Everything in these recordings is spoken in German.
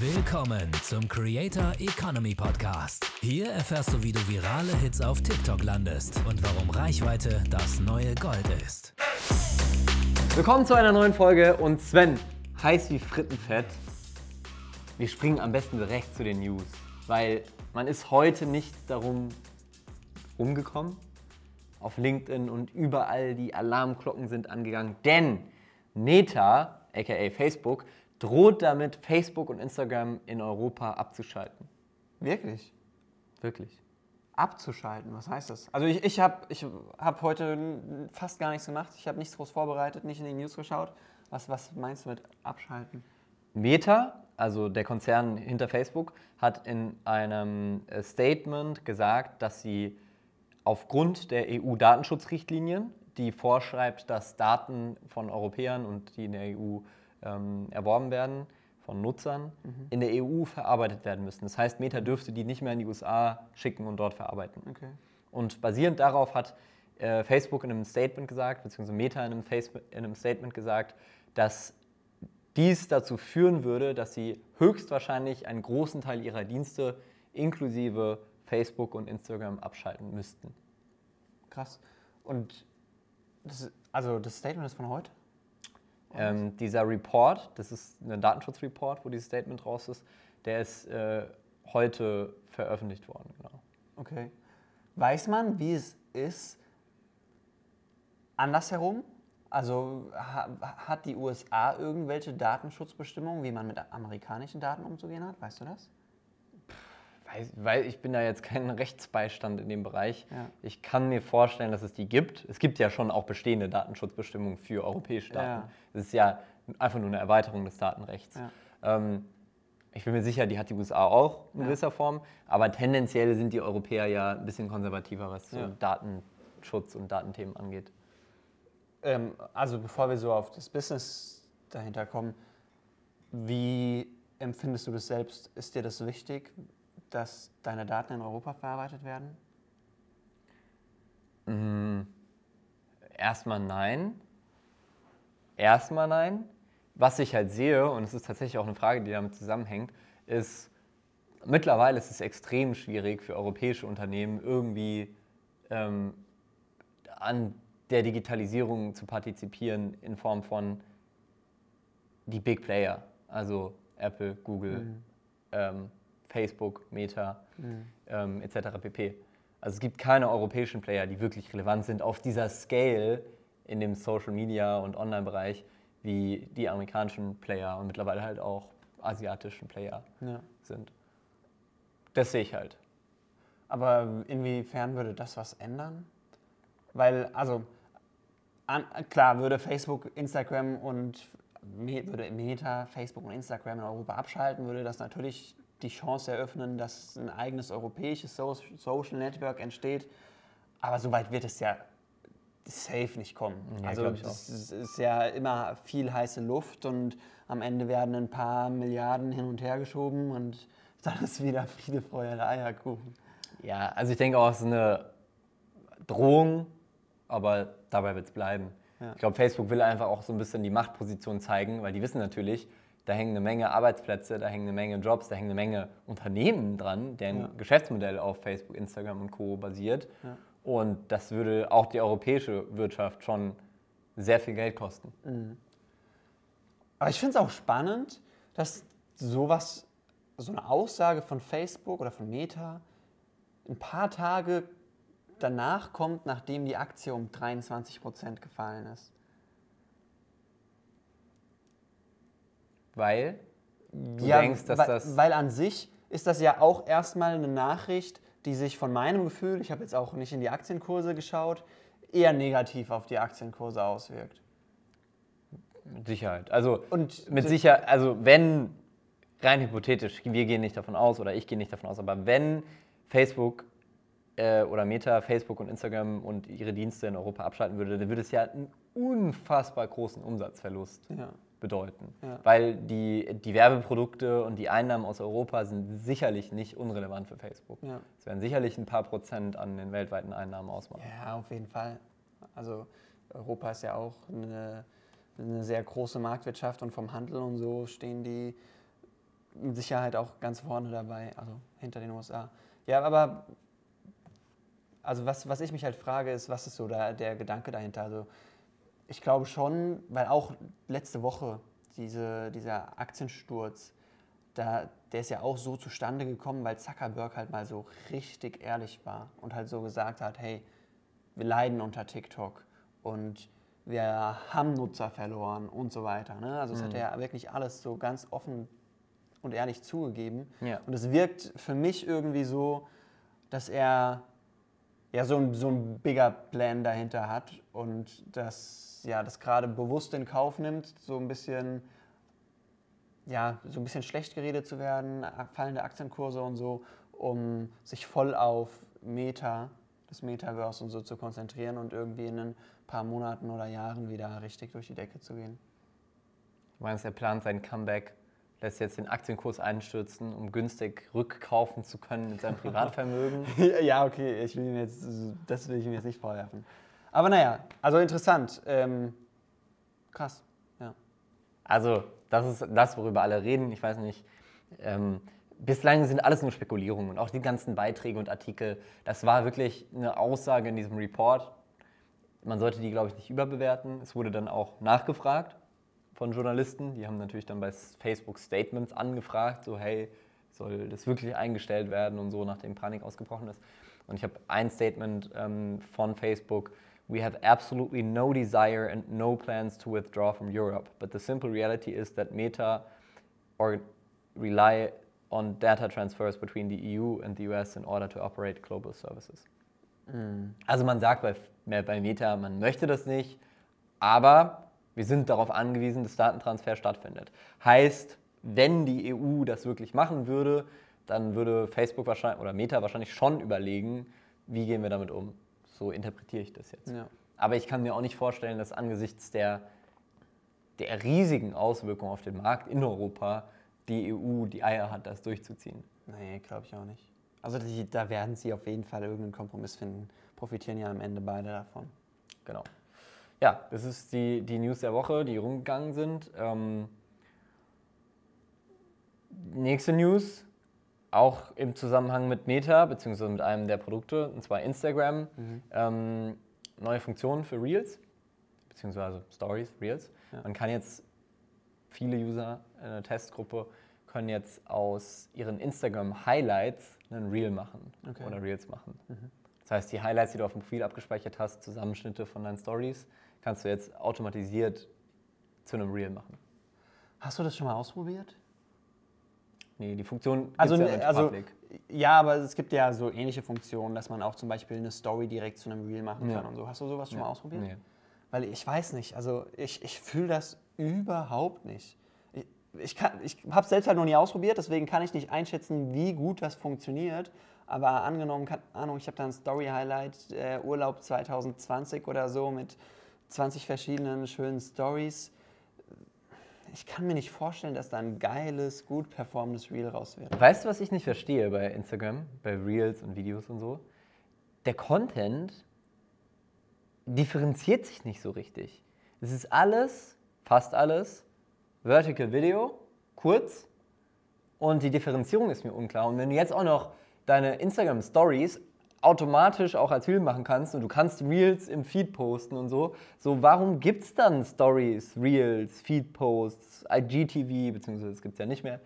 Willkommen zum Creator Economy Podcast. Hier erfährst du, wie du virale Hits auf TikTok landest und warum Reichweite das neue Gold ist. Willkommen zu einer neuen Folge und Sven, heiß wie Frittenfett. Wir springen am besten direkt zu den News, weil man ist heute nicht darum rumgekommen. Auf LinkedIn und überall die Alarmglocken sind angegangen, denn Meta, aka Facebook, droht damit, Facebook und Instagram in Europa abzuschalten. Wirklich? Wirklich. Abzuschalten, was heißt das? Also ich, ich habe ich hab heute fast gar nichts gemacht. Ich habe nichts groß vorbereitet, nicht in die News geschaut. Was, was meinst du mit abschalten? Meta, also der Konzern hinter Facebook, hat in einem äh, Statement gesagt, dass sie aufgrund der EU-Datenschutzrichtlinien, die vorschreibt, dass Daten von Europäern und die in der EU ähm, erworben werden, von Nutzern, in der EU verarbeitet werden müssen. Das heißt, Meta dürfte die nicht mehr in die USA schicken und dort verarbeiten. Okay. Und basierend darauf hat äh, Facebook in einem Statement gesagt, beziehungsweise Meta in einem, Face in einem Statement gesagt, dass dies dazu führen würde, dass sie höchstwahrscheinlich einen großen Teil ihrer Dienste inklusive Facebook und Instagram abschalten müssten. Krass. Und das, also das Statement ist von heute? Ähm, dieser Report, das ist ein Datenschutzreport, wo dieses Statement raus ist, der ist äh, heute veröffentlicht worden. Genau. Okay. Weiß man, wie es ist andersherum? Also ha, hat die USA irgendwelche Datenschutzbestimmungen, wie man mit amerikanischen Daten umzugehen hat? Weißt du das? Weiß, weil ich bin da jetzt kein Rechtsbeistand in dem Bereich. Ja. Ich kann mir vorstellen, dass es die gibt. Es gibt ja schon auch bestehende Datenschutzbestimmungen für europäische Daten. Ja. Es ist ja einfach nur eine Erweiterung des Datenrechts. Ja. Ähm, ich bin mir sicher, die hat die USA auch in Ja. gewisser Form, aber tendenziell sind die Europäer ja ein bisschen konservativer, was so Ja. Datenschutz und Datenthemen angeht. Ähm, also bevor wir so auf das Business dahinter kommen, wie empfindest du das selbst? Ist dir das wichtig, dass deine Daten in Europa verarbeitet werden? Erstmal nein. Erstmal nein. Was ich halt sehe, und es ist tatsächlich auch eine Frage, die damit zusammenhängt, ist, mittlerweile ist es extrem schwierig für europäische Unternehmen irgendwie ähm, an der Digitalisierung zu partizieren in Form von die Big Player, also Apple, Google, ähm, Facebook, Meta ähm, etc. pp. Also es gibt keine europäischen Player, die wirklich relevant sind auf dieser Scale in dem Social Media und Online-Bereich wie die amerikanischen Player und mittlerweile halt auch asiatischen Player Ja. sind. Das sehe ich halt. Aber inwiefern würde das was ändern? Weil, also, an, klar, würde Facebook, Instagram und würde Meta, Facebook und Instagram in Europa abschalten, würde das natürlich die Chance eröffnen, dass ein eigenes europäisches So- Social Network entsteht. Aber so weit wird es ja safe nicht kommen. Ja, also das ist- ja immer viel heiße Luft und am Ende werden ein paar Milliarden hin und her geschoben und dann ist wieder Friede, Freude, Eierkuchen. Ja, also ich denke auch, es ist eine Drohung, aber dabei wird es bleiben. Ja. Ich glaube, Facebook will einfach auch so ein bisschen die Machtposition zeigen, weil die wissen natürlich, da hängen eine Menge Arbeitsplätze, da hängen eine Menge Jobs, da hängen eine Menge Unternehmen dran, deren Ja. Geschäftsmodell auf Facebook, Instagram und Co. basiert. Ja. Und das würde auch die europäische Wirtschaft schon sehr viel Geld kosten. Aber ich finde es auch spannend, dass sowas, so eine Aussage von Facebook oder von Meta ein paar Tage danach kommt, nachdem die Aktie um 23 Prozent gefallen ist. Weil du denkst, dass weil, das. weil an sich ist das ja auch erstmal eine Nachricht, die sich von meinem Gefühl, ich habe jetzt auch nicht in die Aktienkurse geschaut, eher negativ auf die Aktienkurse auswirkt. Mit Sicherheit. Also Und mit Sicherheit, also wenn, rein hypothetisch, wir gehen nicht davon aus oder ich gehe nicht davon aus, aber wenn Facebook äh, oder Meta, Facebook und Instagram und ihre Dienste in Europa abschalten würde, dann würde es ja einen unfassbar großen Umsatzverlust Ja. Bedeuten. Ja. Weil die, die Werbeprodukte und die Einnahmen aus Europa sind sicherlich nicht unrelevant für Facebook. Ja. Es werden sicherlich ein paar Prozent an den weltweiten Einnahmen ausmachen. Ja, auf jeden Fall. Also Europa ist ja auch eine, eine sehr große Marktwirtschaft und vom Handel und so stehen die mit Sicherheit auch ganz vorne dabei, also hinter den USA. Ja, aber also was, was ich mich halt frage, ist, was ist so da, der Gedanke dahinter? Also ich glaube schon, weil auch letzte Woche diese, dieser Aktiensturz, da, der ist ja auch so zustande gekommen, weil Zuckerberg halt mal so richtig ehrlich war und halt so gesagt hat, hey, wir leiden unter TikTok und wir haben Nutzer verloren und so weiter. Ne? Also es hat er wirklich alles so ganz offen und ehrlich zugegeben. Ja. Und es wirkt für mich irgendwie so, dass er ja so ein, so ein bigger Plan dahinter hat und das, ja, das gerade bewusst in Kauf nimmt, so ein bisschen ja, so ein bisschen schlecht geredet zu werden, fallende Aktienkurse und so, um sich voll auf Meta, das Metaverse und so zu konzentrieren und irgendwie in ein paar Monaten oder Jahren wieder richtig durch die Decke zu gehen. Du meinst, er plant sein Comeback, lässt jetzt den Aktienkurs einstürzen, um günstig rückkaufen zu können mit seinem Privatvermögen? ja, okay, ich will ihn jetzt, das will ich ihm jetzt nicht vorwerfen. Aber naja, also interessant. Ähm, krass, ja. Also, das ist das, worüber alle reden. Ich weiß nicht. Ähm, bislang sind alles nur Spekulierungen und auch die ganzen Beiträge und Artikel. Das war wirklich eine Aussage in diesem Report. Man sollte die, glaube ich, nicht überbewerten. Es wurde dann auch nachgefragt von Journalisten. Die haben natürlich dann bei Facebook Statements angefragt, so hey, soll das wirklich eingestellt werden und so, nachdem Panik ausgebrochen ist. Und ich habe ein Statement ähm, von Facebook We have absolutely no desire and no plans to withdraw from Europe, but the simple reality is that Meta or rely on data transfers between the EU and the US in order to operate global services. Mm. Also man sagt bei, bei Meta, man möchte das nicht, aber wir sind darauf angewiesen, dass Datentransfer stattfindet. Heißt, wenn die EU das wirklich machen würde, dann würde Facebook wahrscheinlich oder Meta wahrscheinlich schon überlegen, wie gehen wir damit um. So interpretiere ich das jetzt. Ja. Aber ich kann mir auch nicht vorstellen, dass angesichts der, der riesigen Auswirkungen auf den Markt in Europa die EU die Eier hat, das durchzuziehen. Nee, glaube ich auch nicht. Also die, da werden sie auf jeden Fall irgendeinen Kompromiss finden. Profitieren ja am Ende beide davon. Genau. Ja, das ist die, die News der Woche, die rumgegangen sind. Ähm, nächste News, auch im Zusammenhang mit Meta, beziehungsweise mit einem der Produkte, und zwar Instagram. Mhm. Ähm, neue Funktionen für Reels, beziehungsweise Stories, Reels. Ja. Man kann jetzt, viele User in der Testgruppe können jetzt aus ihren Instagram-Highlights einen Reel machen okay. oder Reels machen. Mhm. Das heißt, die Highlights, die du auf dem Profil abgespeichert hast, Zusammenschnitte von deinen Stories, kannst du jetzt automatisiert zu einem Reel machen. Hast du das schon mal ausprobiert? Nee, die Funktion also, ja also ja, aber es gibt ja so ähnliche Funktionen, dass man auch zum Beispiel eine Story direkt zu einem Reel machen kann und so. Hast du sowas schon ja. mal ausprobiert? Nee. Weil ich weiß nicht, also ich, ich fühle das überhaupt nicht. Ich, ich, ich habe es selbst halt noch nie ausprobiert, deswegen kann ich nicht einschätzen, wie gut das funktioniert. Aber angenommen, keine Ahnung, ich habe da ein Story-Highlight, äh, Urlaub 2020 oder so mit 20 verschiedenen schönen Stories ich kann mir nicht vorstellen, dass da ein geiles, gut performendes Reel raus wird. Weißt du, was ich nicht verstehe bei Instagram, bei Reels und Videos und so? Der Content differenziert sich nicht so richtig. Es ist alles, fast alles, Vertical Video, kurz und die Differenzierung ist mir unklar. Und wenn du jetzt auch noch deine Instagram Stories automatisch auch als Reel machen kannst und du kannst Reels im Feed posten und so. So, warum gibt es dann Stories, Reels, Feed-Posts, IGTV, beziehungsweise das gibt es ja nicht mehr.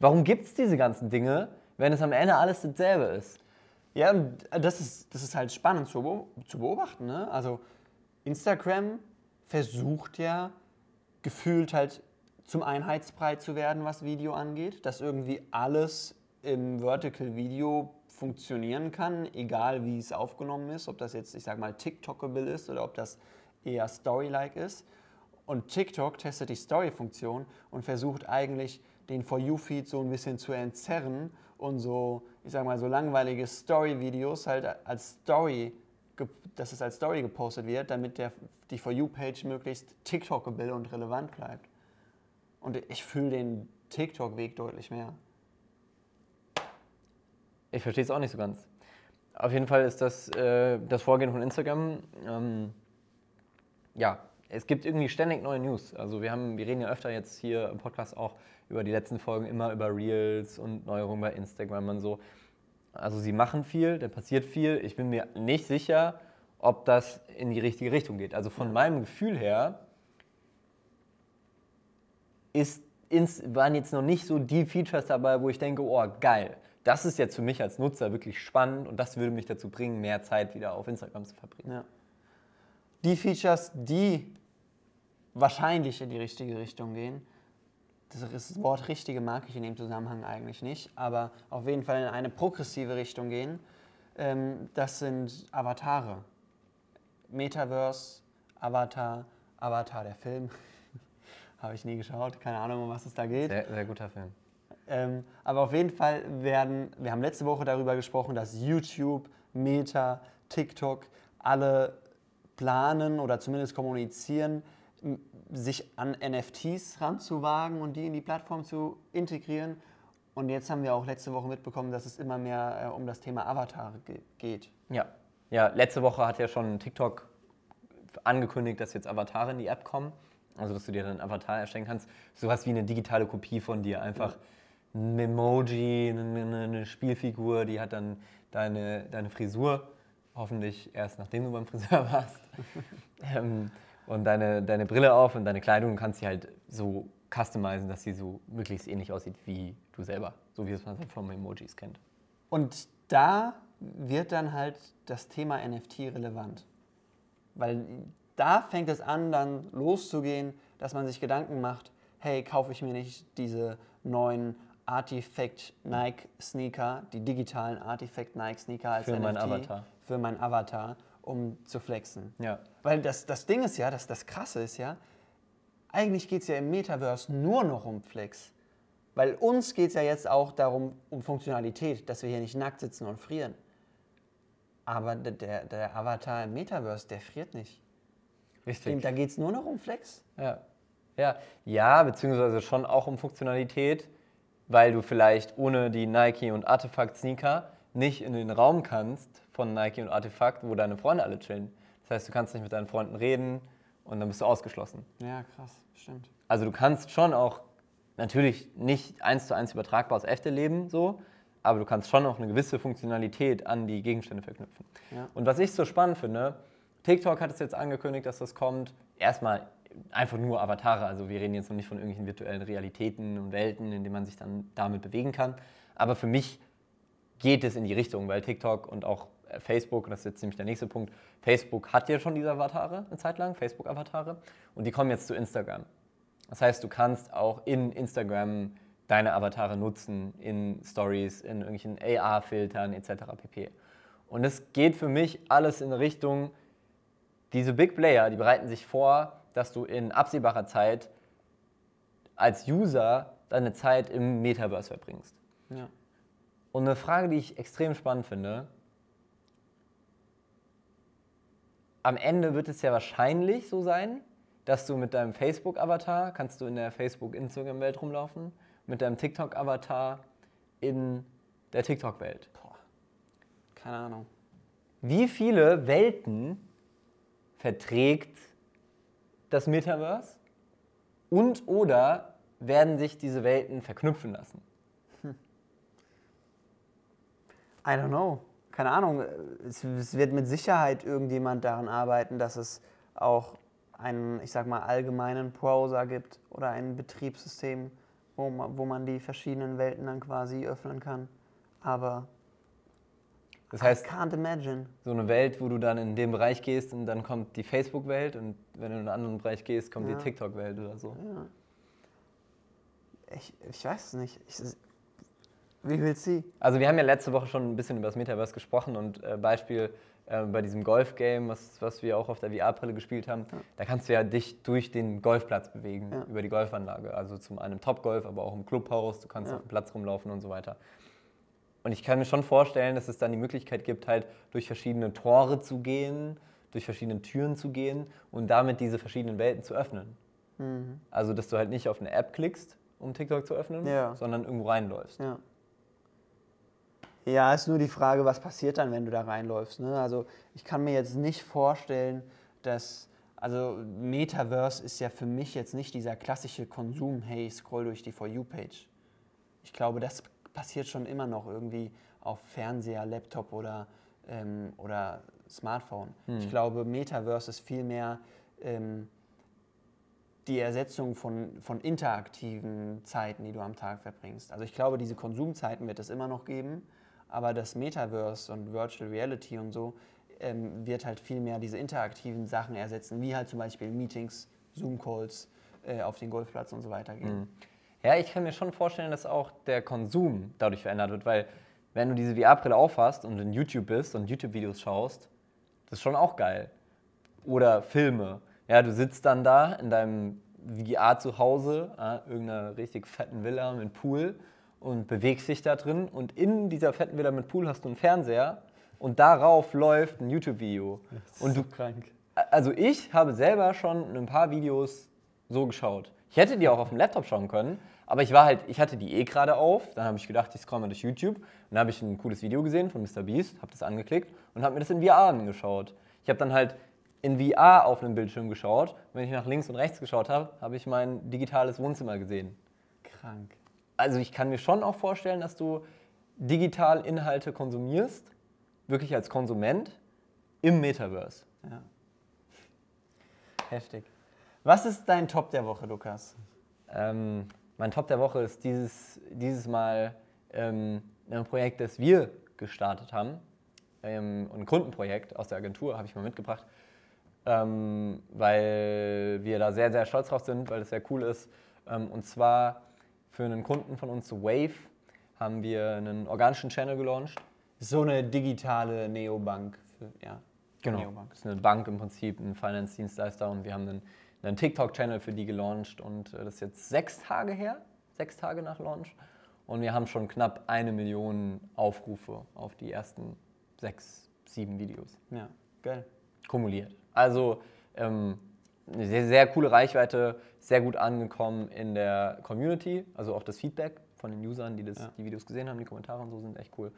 Warum gibt es diese ganzen Dinge, wenn es am Ende alles dasselbe ist? Ja, das ist, das ist halt spannend zu, zu beobachten. Ne? Also Instagram versucht ja gefühlt halt zum Einheitsbrei zu werden, was Video angeht, dass irgendwie alles im Vertical Video funktionieren kann, egal wie es aufgenommen ist, ob das jetzt, ich sag mal, TikTokable ist oder ob das eher Story-like ist. Und TikTok testet die Story-Funktion und versucht eigentlich den For You-Feed so ein bisschen zu entzerren und so, ich sag mal, so langweilige Story-Videos halt als Story, dass es als Story gepostet wird, damit der, die For You-Page möglichst TikTokable und relevant bleibt. Und ich fühle den TikTok-Weg deutlich mehr. Ich verstehe es auch nicht so ganz. Auf jeden Fall ist das äh, das Vorgehen von Instagram. Ähm, ja, es gibt irgendwie ständig neue News. Also wir, haben, wir reden ja öfter jetzt hier im Podcast auch über die letzten Folgen immer über Reels und Neuerungen bei Instagram und so. Also sie machen viel, da passiert viel. Ich bin mir nicht sicher, ob das in die richtige Richtung geht. Also von meinem Gefühl her ist, ins, waren jetzt noch nicht so die Features dabei, wo ich denke, oh geil, das ist jetzt für mich als Nutzer wirklich spannend und das würde mich dazu bringen, mehr Zeit wieder auf Instagram zu verbringen. Ja. Die Features, die wahrscheinlich in die richtige Richtung gehen, das Wort richtige mag ich in dem Zusammenhang eigentlich nicht, aber auf jeden Fall in eine progressive Richtung gehen, ähm, das sind Avatare. Metaverse, Avatar, Avatar der Film. Habe ich nie geschaut, keine Ahnung, um was es da geht. Sehr, sehr guter Film. Ähm, aber auf jeden Fall werden, wir haben letzte Woche darüber gesprochen, dass YouTube, Meta, TikTok alle planen oder zumindest kommunizieren, sich an NFTs ranzuwagen und die in die Plattform zu integrieren. Und jetzt haben wir auch letzte Woche mitbekommen, dass es immer mehr äh, um das Thema Avatar ge geht. Ja. ja, letzte Woche hat ja schon TikTok angekündigt, dass jetzt Avatare in die App kommen. Also, dass du dir dann einen Avatar erstellen kannst. Sowas wie eine digitale Kopie von dir. Einfach ein Emoji, eine, eine Spielfigur, die hat dann deine, deine Frisur. Hoffentlich erst nachdem du beim Friseur warst. ähm, und deine, deine Brille auf und deine Kleidung kannst du halt so customizen, dass sie so möglichst ähnlich aussieht wie du selber. So wie es man von Emojis kennt. Und da wird dann halt das Thema NFT relevant. Weil da fängt es an, dann loszugehen, dass man sich Gedanken macht, hey, kaufe ich mir nicht diese neuen Artifact Nike Sneaker, die digitalen Artifact Nike Sneaker als für NFT meinen Avatar. für meinen Avatar, um zu flexen. Ja. Weil das, das Ding ist ja, das, das Krasse ist ja, eigentlich geht es ja im Metaverse nur noch um Flex. Weil uns geht es ja jetzt auch darum, um Funktionalität, dass wir hier nicht nackt sitzen und frieren. Aber der, der Avatar im Metaverse, der friert nicht. Richtig. Da geht es nur noch um Flex. Ja. ja. Ja, beziehungsweise schon auch um Funktionalität, weil du vielleicht ohne die Nike und Artefakt Sneaker nicht in den Raum kannst von Nike und Artefakt, wo deine Freunde alle chillen. Das heißt, du kannst nicht mit deinen Freunden reden und dann bist du ausgeschlossen. Ja, krass, stimmt. Also du kannst schon auch natürlich nicht eins zu eins übertragbar aus echte Leben so, aber du kannst schon auch eine gewisse Funktionalität an die Gegenstände verknüpfen. Ja. Und was ich so spannend finde, TikTok hat es jetzt angekündigt, dass das kommt. Erstmal einfach nur Avatare, also wir reden jetzt noch nicht von irgendwelchen virtuellen Realitäten und Welten, in denen man sich dann damit bewegen kann. Aber für mich geht es in die Richtung, weil TikTok und auch äh, Facebook, das ist jetzt nämlich der nächste Punkt, Facebook hat ja schon diese Avatare eine Zeit lang, Facebook-Avatare, und die kommen jetzt zu Instagram. Das heißt, du kannst auch in Instagram deine Avatare nutzen, in Stories, in irgendwelchen AR-Filtern etc. pp. Und es geht für mich alles in Richtung, diese Big Player, die bereiten sich vor, dass du in absehbarer Zeit als User deine Zeit im Metaverse verbringst. Ja. Und eine Frage, die ich extrem spannend finde, am Ende wird es ja wahrscheinlich so sein, dass du mit deinem Facebook-Avatar kannst du in der Facebook-Instagram-Welt rumlaufen, mit deinem TikTok-Avatar in der TikTok-Welt. Keine Ahnung. Wie viele Welten verträgt das Metaverse und oder werden sich diese Welten verknüpfen lassen? I don't know. Keine Ahnung. Es, es, wird mit Sicherheit irgendjemand daran arbeiten, dass es auch einen, ich sag mal, allgemeinen Browser gibt oder ein Betriebssystem, wo man, wo man die verschiedenen Welten dann quasi öffnen kann. Aber das heißt, I can't imagine. So eine Welt, wo du dann in den Bereich gehst und dann kommt die Facebook-Welt und wenn du in einen anderen Bereich gehst, kommt ja. die TikTok-Welt oder so. Ja. Ich, ich weiß es nicht. Ich, wie willst du? Also wir haben ja letzte Woche schon ein bisschen über das Metaverse gesprochen und äh, Beispiel äh, bei diesem Golf-Game, was, was wir auch auf der VR-Brille gespielt haben, ja. da kannst du ja dich durch den Golfplatz bewegen, über die Golfanlage. Also zum einen Top-Golf, aber auch im Clubhaus, du kannst auf dem Platz rumlaufen und so weiter. Und ich kann mir schon vorstellen, dass es dann die Möglichkeit gibt, halt durch verschiedene Tore zu gehen, durch verschiedene Türen zu gehen und damit diese verschiedenen Welten zu öffnen. Mhm. Also, dass du halt nicht auf eine App klickst, um TikTok zu öffnen, sondern irgendwo reinläufst. Ja. Ja, ist nur die Frage, was passiert dann, wenn du da reinläufst. Ne? Also ich kann mir jetzt nicht vorstellen, dass Also Metaverse ist ja für mich jetzt nicht dieser klassische Konsum, hey, scroll durch die For You-Page. Ich glaube, das passiert schon immer noch irgendwie auf Fernseher, Laptop oder, ähm, oder Smartphone. Ich glaube, Metaverse ist vielmehr ähm, die Ersetzung von, von interaktiven Zeiten, die du am Tag verbringst. Also ich glaube, diese Konsumzeiten wird es immer noch geben, aber das Metaverse und Virtual Reality und so ähm, wird halt viel mehr diese interaktiven Sachen ersetzen, wie halt zum Beispiel Meetings, Zoom-Calls äh, auf den Golfplatz und so weiter gehen. Ja, ich kann mir schon vorstellen, dass auch der Konsum dadurch verändert wird, weil wenn du diese VR-Brille aufhast und in YouTube bist und YouTube-Videos schaust, das ist schon auch geil. Oder Filme. Ja, du sitzt dann da in deinem VR zu Hause, ja, irgendeiner richtig fetten Villa mit Pool und bewegst dich da drin und in dieser fetten Villa mit Pool hast du einen Fernseher und darauf läuft ein YouTube-Video. Und du krank. also ich habe selber schon ein paar Videos so geschaut. Ich hätte die auch auf dem Laptop schauen können, aber ich war halt, ich hatte die eh gerade auf. Dann habe ich gedacht, ich scroll mal durch YouTube. Und dann habe ich ein cooles Video gesehen von Mr. Beast, habe das angeklickt und habe mir das in VR angeschaut. Ich habe dann halt in VR auf einem Bildschirm geschaut. Und wenn ich nach links und rechts geschaut habe, habe ich mein digitales Wohnzimmer gesehen. Krank. Also ich kann mir schon auch vorstellen, dass du digital Inhalte konsumierst, wirklich als Konsument im Metaverse. Ja. Heftig. Was ist dein Top der Woche, Lukas? Ähm, mein Top der Woche ist dieses, dieses Mal ähm, ein Projekt, das wir gestartet haben. Ähm, ein Kundenprojekt aus der Agentur habe ich mal mitgebracht, ähm, weil wir da sehr, sehr stolz drauf sind, weil es sehr cool ist. Ähm, und zwar für einen Kunden von uns, Wave, haben wir einen organischen Channel gelauncht. So eine digitale Neobank. Für, ja, Neobank. Das ist eine Bank im Prinzip, ein Finance-Dienstleister und wir haben einen, einen TikTok-Channel für die gelauncht und äh, das ist jetzt sechs Tage her, sechs Tage nach Launch. Und wir haben schon knapp eine Million Aufrufe auf die ersten sechs, sieben Videos Ja, geil. kumuliert. Also ähm, eine sehr, sehr coole Reichweite, sehr gut angekommen in der Community, also auch das Feedback von den Usern, die das, Ja. die Videos gesehen haben, die Kommentare und so sind echt cool.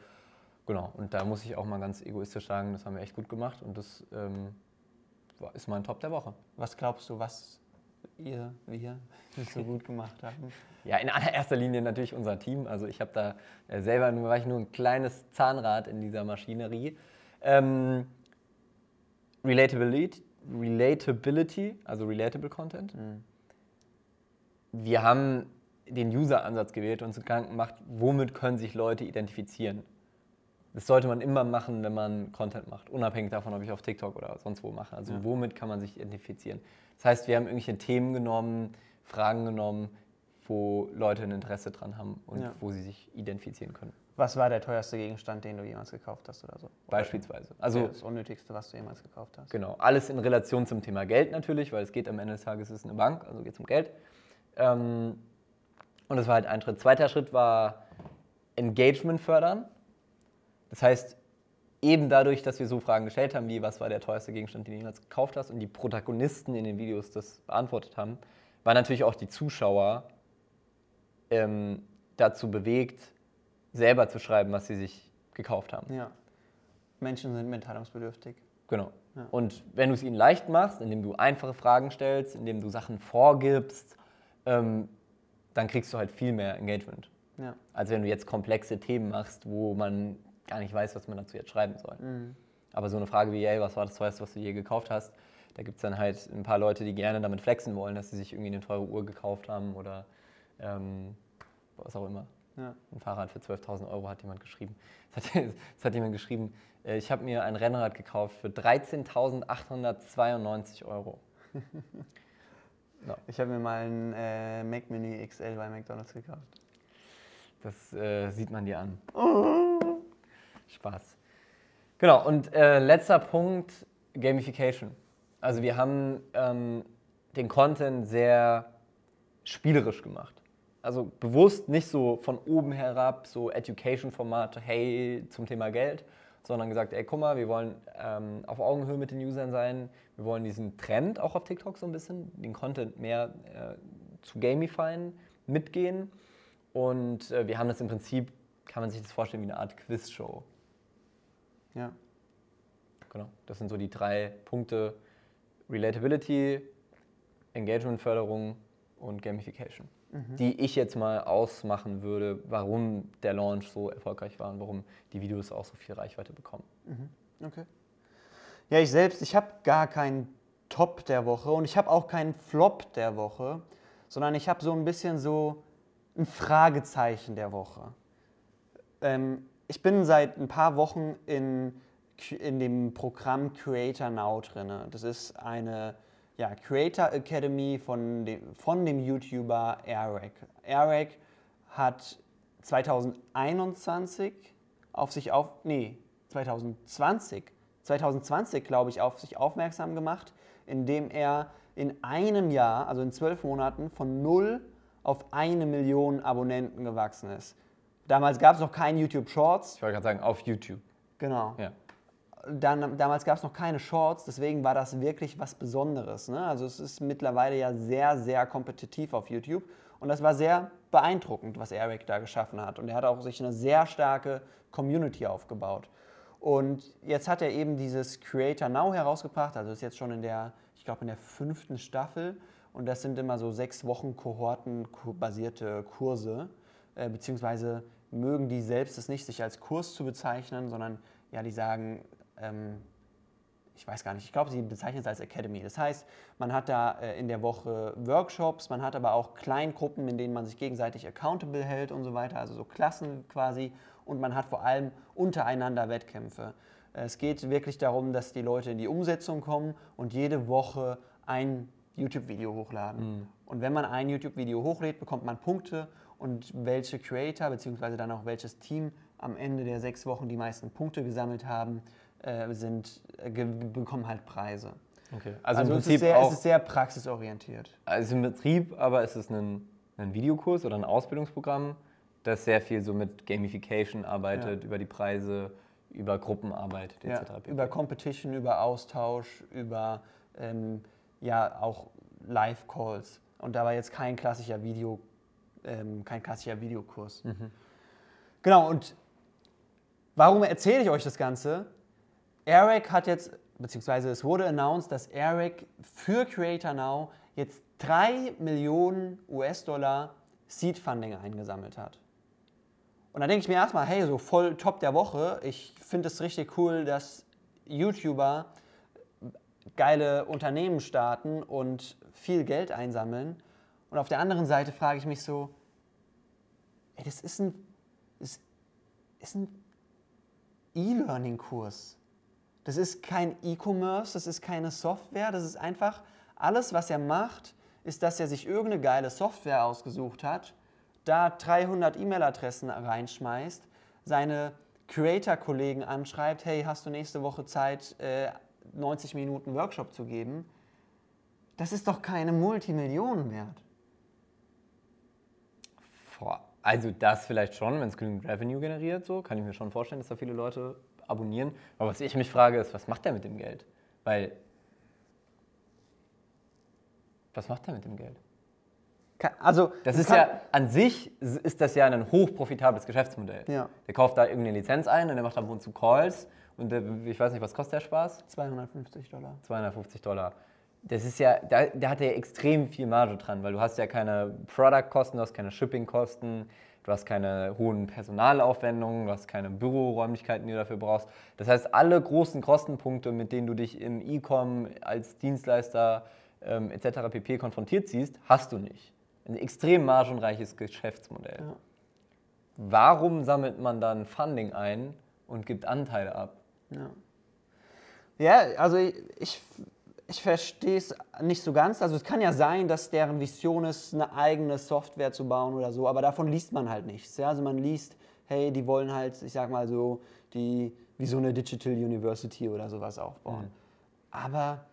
Genau, und da muss ich auch mal ganz egoistisch sagen, das haben wir echt gut gemacht und das ähm, ist mein Top der Woche. Was glaubst du, was ihr, wir so gut gemacht haben? Ja, in allererster Linie natürlich unser Team. Also ich habe da äh, selber nur, war ich nur ein kleines Zahnrad in dieser Maschinerie. Ähm, Relatability, Relatability, also relatable Content. Wir haben den User-Ansatz gewählt und uns Gedanken gemacht, womit können sich Leute identifizieren. Das sollte man immer machen, wenn man Content macht, unabhängig davon, ob ich auf TikTok oder sonst wo mache. Also Ja. womit kann man sich identifizieren? Das heißt, wir haben irgendwelche Themen genommen, Fragen genommen, wo Leute ein Interesse dran haben und Ja. wo sie sich identifizieren können. Was war der teuerste Gegenstand, den du jemals gekauft hast oder so? Oder Beispielsweise. Also das Unnötigste, was du jemals gekauft hast? Genau, alles in Relation zum Thema Geld natürlich, weil es geht am Ende des Tages, es ist eine Bank, also geht es um Geld. Ähm, und das war halt ein Schritt. Zweiter Schritt war Engagement fördern. Das heißt, eben dadurch, dass wir so Fragen gestellt haben, wie was war der teuerste Gegenstand, den du jemals gekauft hast und die Protagonisten in den Videos das beantwortet haben, waren natürlich auch die Zuschauer ähm, dazu bewegt, selber zu schreiben, was sie sich gekauft haben. Ja. Menschen sind mitteilungsbedürftig. Genau. Ja. Und wenn du es ihnen leicht machst, indem du einfache Fragen stellst, indem du Sachen vorgibst, ähm, dann kriegst du halt viel mehr Engagement. Ja. Als wenn du jetzt komplexe Themen machst, wo man gar nicht weiß, was man dazu jetzt schreiben soll. Aber so eine Frage wie, ey, was war das teuerste, was du je gekauft hast? Da gibt es dann halt ein paar Leute, die gerne damit flexen wollen, dass sie sich irgendwie eine teure Uhr gekauft haben oder ähm, was auch immer. Ja. Ein Fahrrad für 12.000 Euro hat jemand geschrieben. Es hat, hat jemand geschrieben, äh, ich habe mir ein Rennrad gekauft für 13.892 Euro. Ich habe mir mal einen äh, Mac Mini XL bei McDonalds gekauft. Das äh, sieht man dir an. Spaß. Genau, und äh, letzter Punkt, Gamification. Also wir haben ähm, den Content sehr spielerisch gemacht. Also bewusst nicht so von oben herab, so Education-Formate, hey, zum Thema Geld, sondern gesagt, ey, guck mal, wir wollen ähm, auf Augenhöhe mit den Usern sein, wir wollen diesen Trend auch auf TikTok so ein bisschen, den Content mehr äh, zu gamifyen, mitgehen. Und äh, wir haben das im Prinzip, kann man sich das vorstellen, wie eine Art Quiz-Show. Ja. Genau. Das sind so die drei Punkte, Relatability, Engagementförderung und Gamification, die ich jetzt mal ausmachen würde, warum der Launch so erfolgreich war und warum die Videos auch so viel Reichweite bekommen. Okay. Ja, ich selbst, ich habe gar keinen Top der Woche und ich habe auch keinen Flop der Woche, sondern ich habe so ein bisschen so ein Fragezeichen der Woche. Ähm, ich bin seit ein paar Wochen in, in dem Programm Creator Now drin. Das ist eine ja, Creator Academy von dem, von dem YouTuber Eric. Eric hat 2021 auf sich auf, nee, 2020, 2020 glaube ich, auf sich aufmerksam gemacht, indem er in einem Jahr, also in zwölf Monaten, von null auf eine Million Abonnenten gewachsen ist. Damals gab es noch keinen YouTube Shorts, Ich wollte gerade sagen, auf YouTube. genau. Ja. Dann, damals gab es noch keine Shorts, deswegen war das wirklich was Besonderes. Ne? Also es ist mittlerweile ja sehr, sehr kompetitiv auf YouTube und das war sehr beeindruckend, was Eric da geschaffen hat. Und er hat auch sich eine sehr starke Community aufgebaut. Und jetzt hat er eben dieses Creator Now herausgebracht, also ist jetzt schon in der, ich glaube in der fünften Staffel und das sind immer so sechs Wochen kohortenbasierte Kurse, äh, beziehungsweise mögen die selbst es nicht, sich als Kurs zu bezeichnen, sondern ja, die sagen, ähm, ich weiß gar nicht, ich glaube, sie bezeichnen es als Academy. Das heißt, man hat da äh, in der Woche Workshops, man hat aber auch Kleingruppen, in denen man sich gegenseitig accountable hält und so weiter, also so Klassen quasi. Und man hat vor allem untereinander Wettkämpfe. Es geht wirklich darum, dass die Leute in die Umsetzung kommen und jede Woche ein YouTube-Video hochladen. Und wenn man ein YouTube-Video hochlädt, bekommt man Punkte und welche Creator bzw. dann auch welches Team am Ende der sechs Wochen die meisten Punkte gesammelt haben, äh, sind, äh, bekommen halt Preise. Okay. Also, Also, im es, ist sehr, auch, es ist sehr praxisorientiert. also im Betrieb, aber ist es ein, ein Videokurs oder ein Ausbildungsprogramm, das sehr viel so mit Gamification arbeitet, über die Preise, über Gruppenarbeit Ja, etc. pp. über Competition, über Austausch, über ähm, ja auch Live-Calls. Und da war jetzt kein klassischer Video, ähm, kein klassischer Videokurs. Genau, und warum erzähle ich euch das Ganze? Eric hat jetzt, beziehungsweise es wurde announced, dass Eric für Creator Now jetzt 3 Millionen US-Dollar Seed Funding eingesammelt hat. Und da denke ich mir erstmal, hey, so voll top der Woche. Ich finde es richtig cool, dass YouTuber geile Unternehmen starten und viel Geld einsammeln. Und auf der anderen Seite frage ich mich so, ey, das ist ein, das ist ein E-Learning-Kurs. Das ist kein E-Commerce, das ist keine Software, das ist einfach alles, was er macht, ist, dass er sich irgendeine geile Software ausgesucht hat, da 300 E-Mail-Adressen reinschmeißt, seine Creator-Kollegen anschreibt, hey, hast du nächste Woche Zeit, äh, 90 Minuten Workshop zu geben? Das ist doch keine Multimillionen wert. Boah, Also das vielleicht schon, wenn es genügend Revenue generiert, so kann ich mir schon vorstellen, dass da viele Leute abonnieren. Aber was ich mich frage, ist, was macht der mit dem Geld? Weil was macht der mit dem Geld? Also, Das ist ja an sich ist das ja ein hochprofitables Geschäftsmodell. Ja. Der kauft da irgendeine Lizenz ein und der macht ab und zu Calls und der, ich weiß nicht, was kostet der Spaß? 250 Dollar. 250 Dollar. Das ist ja, da, da hat er extrem viel Marge dran, weil du hast ja keine Product-Kosten, du hast keine Shipping-Kosten, du hast keine hohen Personalaufwendungen, du hast keine Büroräumlichkeiten, die du dafür brauchst. Das heißt, alle großen Kostenpunkte, mit denen du dich im E-Com als Dienstleister ähm, etc. pp. konfrontiert siehst, hast du nicht. Ein extrem margenreiches Geschäftsmodell. Ja. Warum sammelt man dann Funding ein und gibt Anteile ab? Ja, ja also ich, ich, ich verstehe es nicht so ganz. Also es kann ja sein, dass deren Vision ist, eine eigene Software zu bauen oder so, aber davon liest man halt nichts. Ja? Also man liest, hey, die wollen halt, ich sag mal so, die, wie so eine Digital University oder sowas aufbauen. Aber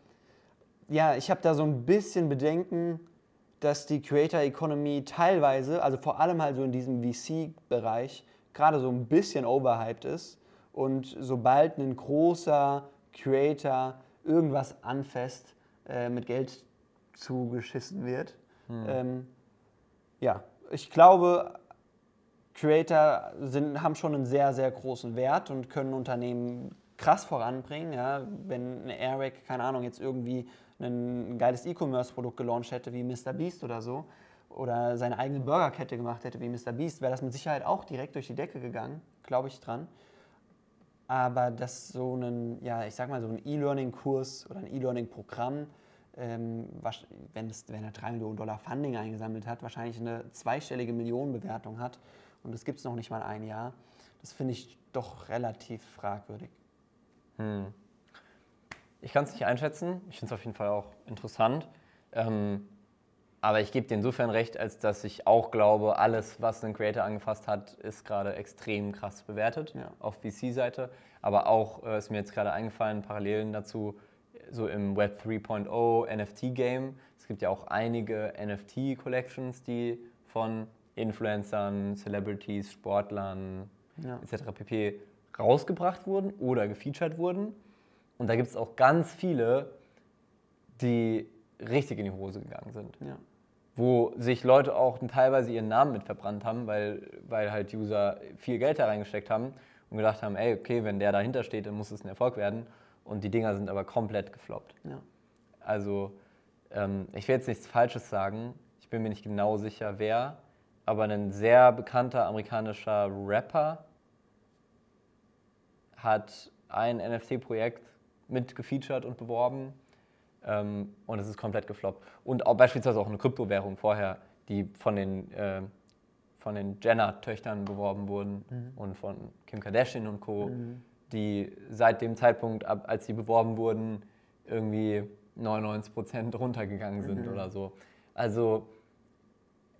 ja, ich habe da so ein bisschen Bedenken, dass die Creator Economy teilweise, also vor allem halt so in diesem VC-Bereich, gerade so ein bisschen overhyped ist. Und sobald ein großer Creator irgendwas anfasst, äh, mit Geld zugeschissen wird. Ähm, ja, ich glaube, Creator sind, haben schon einen sehr, sehr großen Wert und können Unternehmen krass voranbringen. Ja? Wenn eine Airwag, keine Ahnung, jetzt irgendwie ein geiles E-Commerce-Produkt gelauncht hätte wie Mr. Beast oder so oder seine eigene Burgerkette gemacht hätte wie Mr. Beast, wäre das mit Sicherheit auch direkt durch die Decke gegangen, glaube ich dran. Aber dass so ein, ja, ich sag mal, so ein E-Learning-Kurs oder ein E-Learning-Programm, ähm, wenn, wenn er 3 Millionen Dollar Funding eingesammelt hat, wahrscheinlich eine zweistellige Millionenbewertung hat und das gibt es noch nicht mal ein Jahr, das finde ich doch relativ fragwürdig. Hm. Ich kann es nicht einschätzen. Ich finde es auf jeden Fall auch interessant. Ähm, aber ich gebe dir insofern recht, als dass ich auch glaube, alles, was ein Creator angefasst hat, ist gerade extrem krass bewertet ja. auf VC-Seite. Aber auch äh, ist mir jetzt gerade eingefallen, Parallelen dazu, so im Web 3.0 NFT-Game. Es gibt ja auch einige NFT-Collections, die von Influencern, Celebrities, Sportlern ja. etc. pp. rausgebracht wurden oder gefeatured wurden. Und da gibt es auch ganz viele, die richtig in die Hose gegangen sind. Ja. Wo sich Leute auch teilweise ihren Namen mit verbrannt haben, weil, weil halt User viel Geld da reingesteckt haben und gedacht haben, ey, okay, wenn der dahinter steht, dann muss es ein Erfolg werden. Und die Dinger sind aber komplett gefloppt. Ja. Also, ähm, ich will jetzt nichts Falsches sagen. Ich bin mir nicht genau sicher, wer. Aber ein sehr bekannter amerikanischer Rapper hat ein NFT-Projekt mitgefeatured und beworben. Ähm, und es ist komplett gefloppt. Und auch beispielsweise auch eine Kryptowährung vorher, die von den, äh, von den Jenner-Töchtern beworben wurden mhm. und von Kim Kardashian und Co., mhm. die seit dem Zeitpunkt, ab, als sie beworben wurden, irgendwie 99 Prozent runtergegangen sind mhm. oder so. Also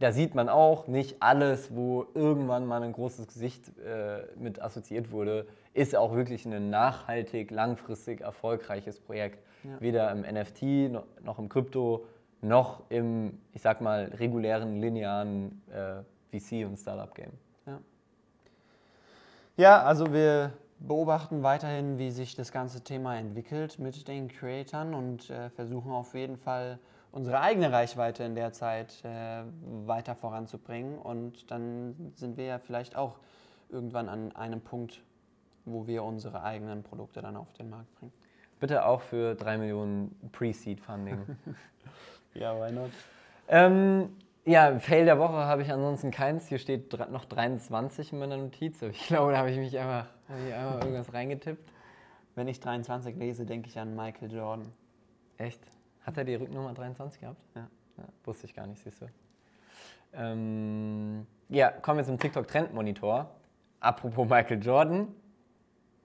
da sieht man auch, nicht alles, wo irgendwann mal ein großes Gesicht äh, mit assoziiert wurde, ist auch wirklich ein nachhaltig, langfristig erfolgreiches Projekt. Ja. Weder im NFT noch im Krypto noch im, ich sag mal, regulären, linearen äh, VC- und Startup-Game. Ja. ja, also wir beobachten weiterhin, wie sich das ganze Thema entwickelt mit den Creatoren und äh, versuchen auf jeden Fall unsere eigene Reichweite in der Zeit äh, weiter voranzubringen. Und dann sind wir ja vielleicht auch irgendwann an einem Punkt, wo wir unsere eigenen Produkte dann auf den Markt bringen. Bitte auch für 3 Millionen Pre-Seed-Funding. ja, why not? Ähm, ja, Fail der Woche habe ich ansonsten keins. Hier steht noch 23 in meiner Notiz. Ich glaube, da habe ich mich einfach, ich einfach irgendwas reingetippt. Wenn ich 23 lese, denke ich an Michael Jordan. Echt? Hat er die Rücknummer 23 gehabt? Ja. ja wusste ich gar nicht, siehst du. Ähm, ja, kommen wir zum TikTok-Trend-Monitor. Apropos Michael Jordan.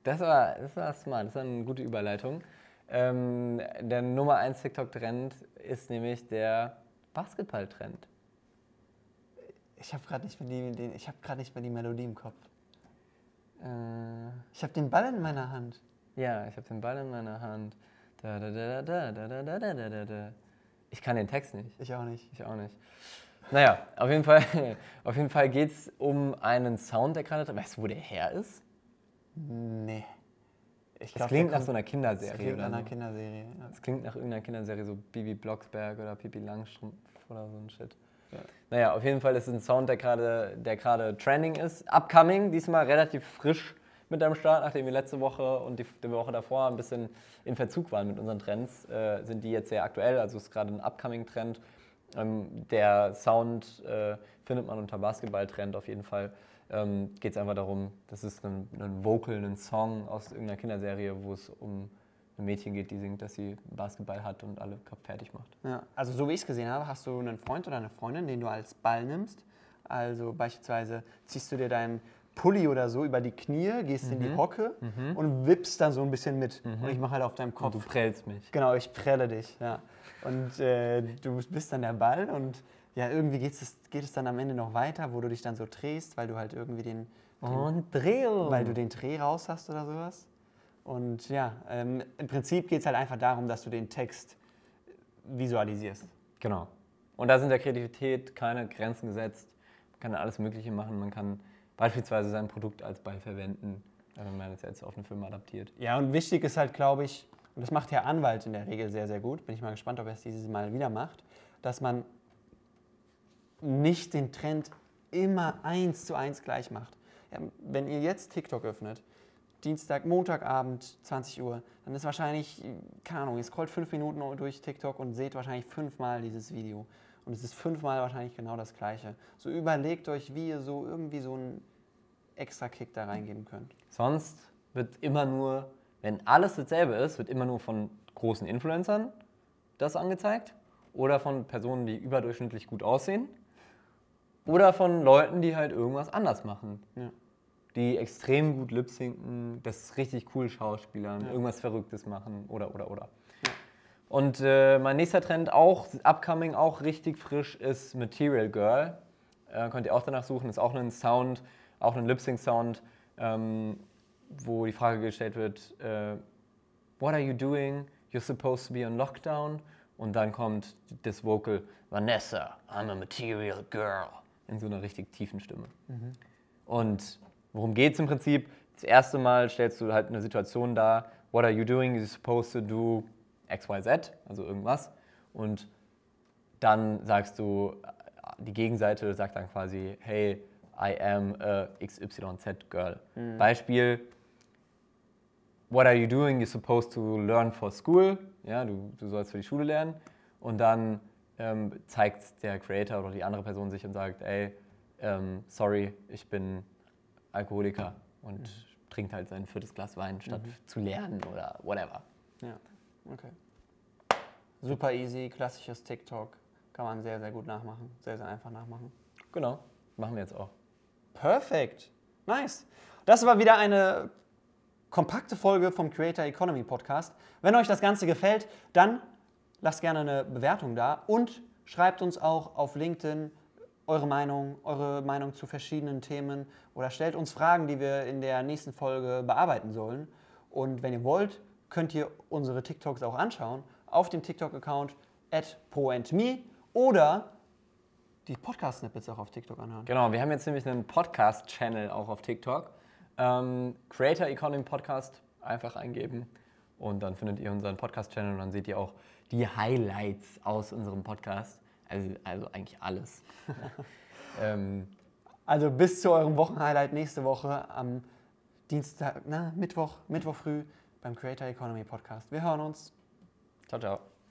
Das war, das war smart, das war eine gute Überleitung. Ähm, der Nummer 1 TikTok-Trend ist nämlich der Basketball-Trend. Ich habe gerade nicht, hab nicht mehr die Melodie im Kopf. Äh, ich habe den Ball in meiner Hand. Ja, ich habe den Ball in meiner Hand. Da, da, da, da, da, da, da, da, da, da. Ich kann den Text nicht. Ich auch nicht. Ich auch nicht. Naja, auf jeden Fall, auf jeden Fall geht es um einen Sound, der gerade. Weißt du, wo der her ist? Nee. Ich das glaub, klingt nach so einer Kinderserie. Das klingt nach einer Kinderserie. Ja. Das klingt nach irgendeiner Kinderserie, so Bibi Blocksberg oder Pipi Langstrumpf oder so ein Shit. Ja. Naja, auf jeden Fall ist es ein Sound, der gerade der trending ist. Upcoming, diesmal relativ frisch mit am Start, nachdem wir letzte Woche und die, die Woche davor ein bisschen in Verzug waren mit unseren Trends, äh, sind die jetzt sehr aktuell. Also es ist gerade ein Upcoming-Trend. Ähm, der Sound äh, findet man unter Basketball-Trend auf jeden Fall. Ähm, Geht es einfach darum, das ist ein, ein Vocal, ein Song aus irgendeiner Kinderserie, wo es um ein Mädchen geht, die singt, dass sie Basketball hat und alle fertig macht. Ja, also so wie ich es gesehen habe, hast du einen Freund oder eine Freundin, den du als Ball nimmst. Also beispielsweise ziehst du dir deinen Pulli oder so über die Knie, gehst mhm. in die mhm. Hocke mhm. und wippst dann so ein bisschen mit. Mhm. Und ich mache halt auf deinem Kopf. Und du prellst mich. Genau, ich prelle dich, ja. Und äh, du bist dann der Ball und ja, irgendwie geht es, geht es dann am Ende noch weiter, wo du dich dann so drehst, weil du halt irgendwie den, den und Drehung. weil du den Dreh raus hast oder sowas. Und ja, ähm, im Prinzip geht es halt einfach darum, dass du den Text visualisierst. Genau. Und da sind der Kreativität keine Grenzen gesetzt. Man kann alles Mögliche machen. Man kann beispielsweise sein Produkt als Ball verwenden, wenn man es jetzt auf einen Film adaptiert. Ja, und wichtig ist halt, glaube ich, und das macht der Anwalt in der Regel sehr, sehr gut, bin ich mal gespannt, ob er es dieses Mal wieder macht, dass man nicht den Trend immer eins zu eins gleich macht. Ja, wenn ihr jetzt TikTok öffnet, Dienstag, Montagabend, 20 Uhr, dann ist wahrscheinlich, keine Ahnung, ihr scrollt fünf Minuten durch TikTok und seht wahrscheinlich fünfmal dieses Video. Und es ist fünfmal wahrscheinlich genau das Gleiche. So überlegt euch, wie ihr so irgendwie so einen extra Kick da reingeben könnt. Sonst wird immer nur, wenn alles dasselbe ist, wird immer nur von großen Influencern das angezeigt oder von Personen, die überdurchschnittlich gut aussehen oder von Leuten, die halt irgendwas anders machen. Ja. Die extrem gut lip-sinken, das richtig cool schauspielern, Ja. irgendwas Verrücktes machen oder, oder, oder. Und äh, mein nächster Trend, auch upcoming, auch richtig frisch, ist Material Girl. Äh, könnt ihr auch danach suchen, ist auch ein Sound, auch ein Lip-Sync-Sound, ähm, wo die Frage gestellt wird, äh, What are you doing? You're supposed to be on lockdown. Und dann kommt das Vocal, Vanessa, I'm a material girl. In so einer richtig tiefen Stimme. Und worum geht es im Prinzip? Das erste Mal stellst du halt eine Situation dar, what are you doing? You're supposed to do XYZ, also irgendwas. Und dann sagst du, die Gegenseite sagt dann quasi, hey, I am a XYZ girl. Beispiel, what are you doing? You're supposed to learn for school. Ja, du, du sollst für die Schule lernen. Und dann ähm, zeigt der Creator oder die andere Person sich und sagt, ey, ähm, sorry, ich bin Alkoholiker und trinkt halt sein viertes Glas Wein, statt zu lernen oder whatever. Ja, okay. Super easy, klassisches TikTok. Kann man sehr, sehr gut nachmachen. Sehr, sehr einfach nachmachen. Genau, machen wir jetzt auch. Perfekt. Nice. Das war wieder eine kompakte Folge vom Creator Economy Podcast. Wenn euch das Ganze gefällt, dann lasst gerne eine Bewertung da und schreibt uns auch auf LinkedIn eure Meinung, eure Meinung zu verschiedenen Themen oder stellt uns Fragen, die wir in der nächsten Folge bearbeiten sollen. Und wenn ihr wollt, könnt ihr unsere TikToks auch anschauen auf dem TikTok-Account at poandme oder die Podcast-Snippets auch auf TikTok anhören. Genau, wir haben jetzt nämlich einen Podcast-Channel auch auf TikTok. Ähm, Creator Economy Podcast einfach eingeben und dann findet ihr unseren Podcast-Channel und dann seht ihr auch die Highlights aus unserem Podcast. Also, also eigentlich alles. ähm, Also bis zu eurem Wochenhighlight nächste Woche am Dienstag, na, Mittwoch, Mittwoch früh beim Creator Economy Podcast. Wir hören uns. ciao, ciao.